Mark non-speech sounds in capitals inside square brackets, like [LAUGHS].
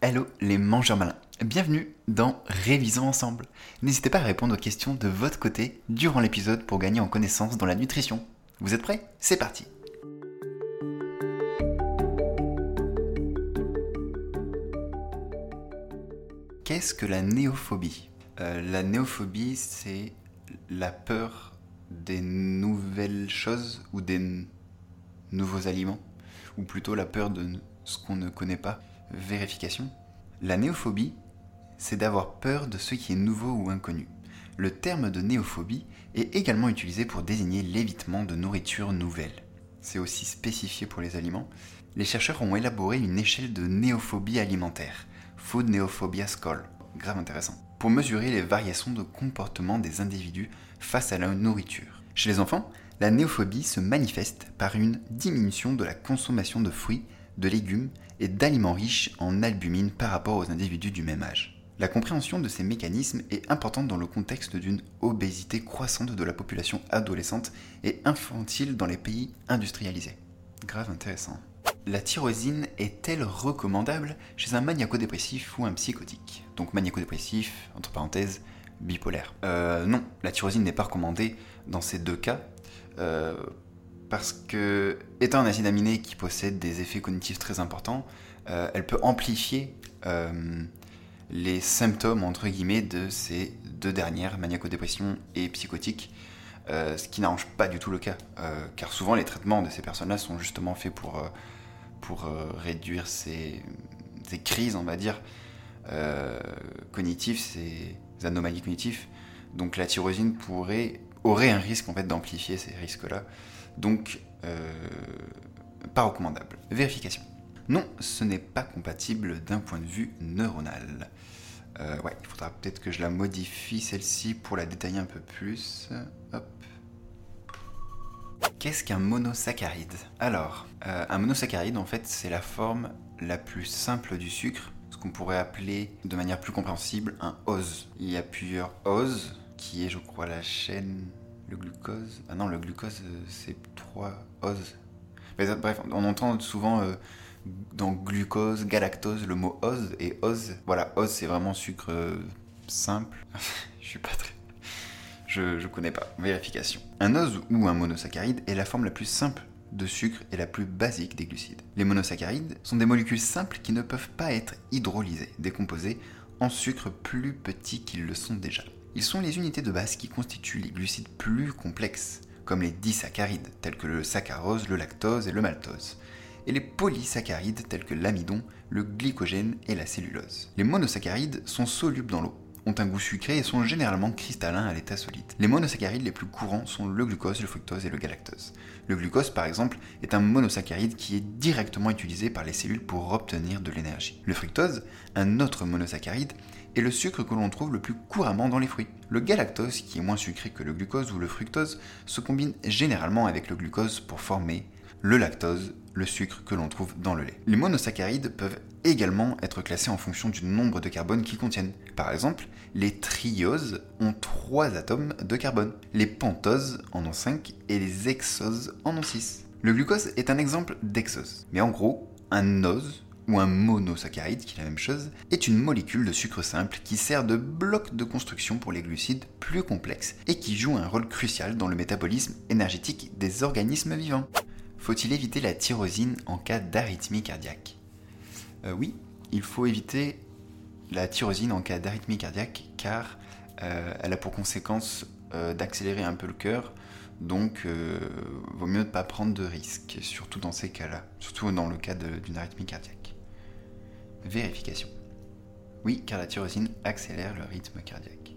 Hello les mangeurs malins, bienvenue dans Révisons ensemble. N'hésitez pas à répondre aux questions de votre côté durant l'épisode pour gagner en connaissance dans la nutrition. Vous êtes prêts? C'est parti Qu'est-ce que la néophobie? Euh, La néophobie, c'est la peur des nouvelles choses ou des nouveaux aliments, ou plutôt la peur de ce qu'on ne connaît pas? Vérification. La néophobie, c'est d'avoir peur de ce qui est nouveau ou inconnu. Le terme de néophobie est également utilisé pour désigner l'évitement de nourriture nouvelle. C'est aussi spécifié pour les aliments. Les chercheurs ont élaboré une échelle de néophobie alimentaire, Food Neophobia Score, grave intéressant, pour mesurer les variations de comportement des individus face à la nourriture. Chez les enfants, la néophobie se manifeste par une diminution de la consommation de fruits, de légumes et d'aliments riches en albumine par rapport aux individus du même âge. La compréhension de ces mécanismes est importante dans le contexte d'une obésité croissante de la population adolescente et infantile dans les pays industrialisés. Grave intéressant. La tyrosine est-elle recommandable chez un maniaco-dépressif ou un psychotique? Donc maniaco-dépressif, entre parenthèses, bipolaire. Euh, non, la tyrosine n'est pas recommandée dans ces deux cas, euh, parce que, étant un acide aminé qui possède des effets cognitifs très importants, euh, elle peut amplifier euh, les symptômes, entre guillemets, de ces deux dernières, maniaco-dépression et psychotique, euh, ce qui n'arrange pas du tout le cas, car souvent les traitements de ces personnes-là sont justement faits pour, pour réduire ces, ces crises, on va dire, cognitives, ces anomalies cognitives. Donc la tyrosine pourrait, aurait un risque en fait d'amplifier ces risques-là. Donc euh, pas recommandable. Vérification. Non, ce n'est pas compatible d'un point de vue neuronal. Euh, ouais, il faudra peut-être que je la modifie celle-ci pour la détailler un peu plus. Hop. Qu'est-ce qu'un monosaccharide? Alors, euh, un monosaccharide, en fait, c'est la forme la plus simple du sucre, ce qu'on pourrait appeler de manière plus compréhensible un ose. Il y a plusieurs oses, qui est, je crois, la chaîne, le glucose. Ah non, le glucose, euh, c'est trois oses. Mais, euh, Bref, on entend souvent euh, dans glucose, galactose, le mot ose et ose. Voilà, ose, c'est vraiment sucre simple. [LAUGHS] je suis pas très. Je, je connais pas. Vérification. Un ose ou un monosaccharide est la forme la plus simple de sucre et la plus basique des glucides. Les monosaccharides sont des molécules simples qui ne peuvent pas être hydrolysées, décomposées en sucres plus petits qu'ils le sont déjà. Ils sont les unités de base qui constituent les glucides plus complexes, comme les disaccharides, tels que le saccharose, le lactose et le maltose, et les polysaccharides tels que l'amidon, le glycogène et la cellulose. Les monosaccharides sont solubles dans l'eau, ont un goût sucré et sont généralement cristallins à l'état solide. Les monosaccharides les plus courants sont le glucose, le fructose et le galactose. Le glucose, par exemple, est un monosaccharide qui est directement utilisé par les cellules pour obtenir de l'énergie. Le fructose, un autre monosaccharide, est le sucre que l'on trouve le plus couramment dans les fruits. Le galactose, qui est moins sucré que le glucose ou le fructose, se combine généralement avec le glucose pour former le lactose, le sucre que l'on trouve dans le lait. Les monosaccharides peuvent également être classés en fonction du nombre de carbone qu'ils contiennent. Par exemple, les trioses ont 3 atomes de carbone, les pentoses en ont 5 et les hexoses en ont 6. Le glucose est un exemple d'hexose. Mais en gros, un ose ou un monosaccharide, qui est la même chose, est une molécule de sucre simple qui sert de bloc de construction pour les glucides plus complexes et qui joue un rôle crucial dans le métabolisme énergétique des organismes vivants. Faut-il éviter la tyrosine en cas d'arythmie cardiaque Euh, Oui, il faut éviter la tyrosine en cas d'arythmie cardiaque car euh, elle a pour conséquence euh, d'accélérer un peu le cœur, donc vaut mieux ne pas prendre de risques, surtout dans ces cas-là, surtout dans le cas d'une arythmie cardiaque. Vérification. Oui, car la tyrosine accélère le rythme cardiaque.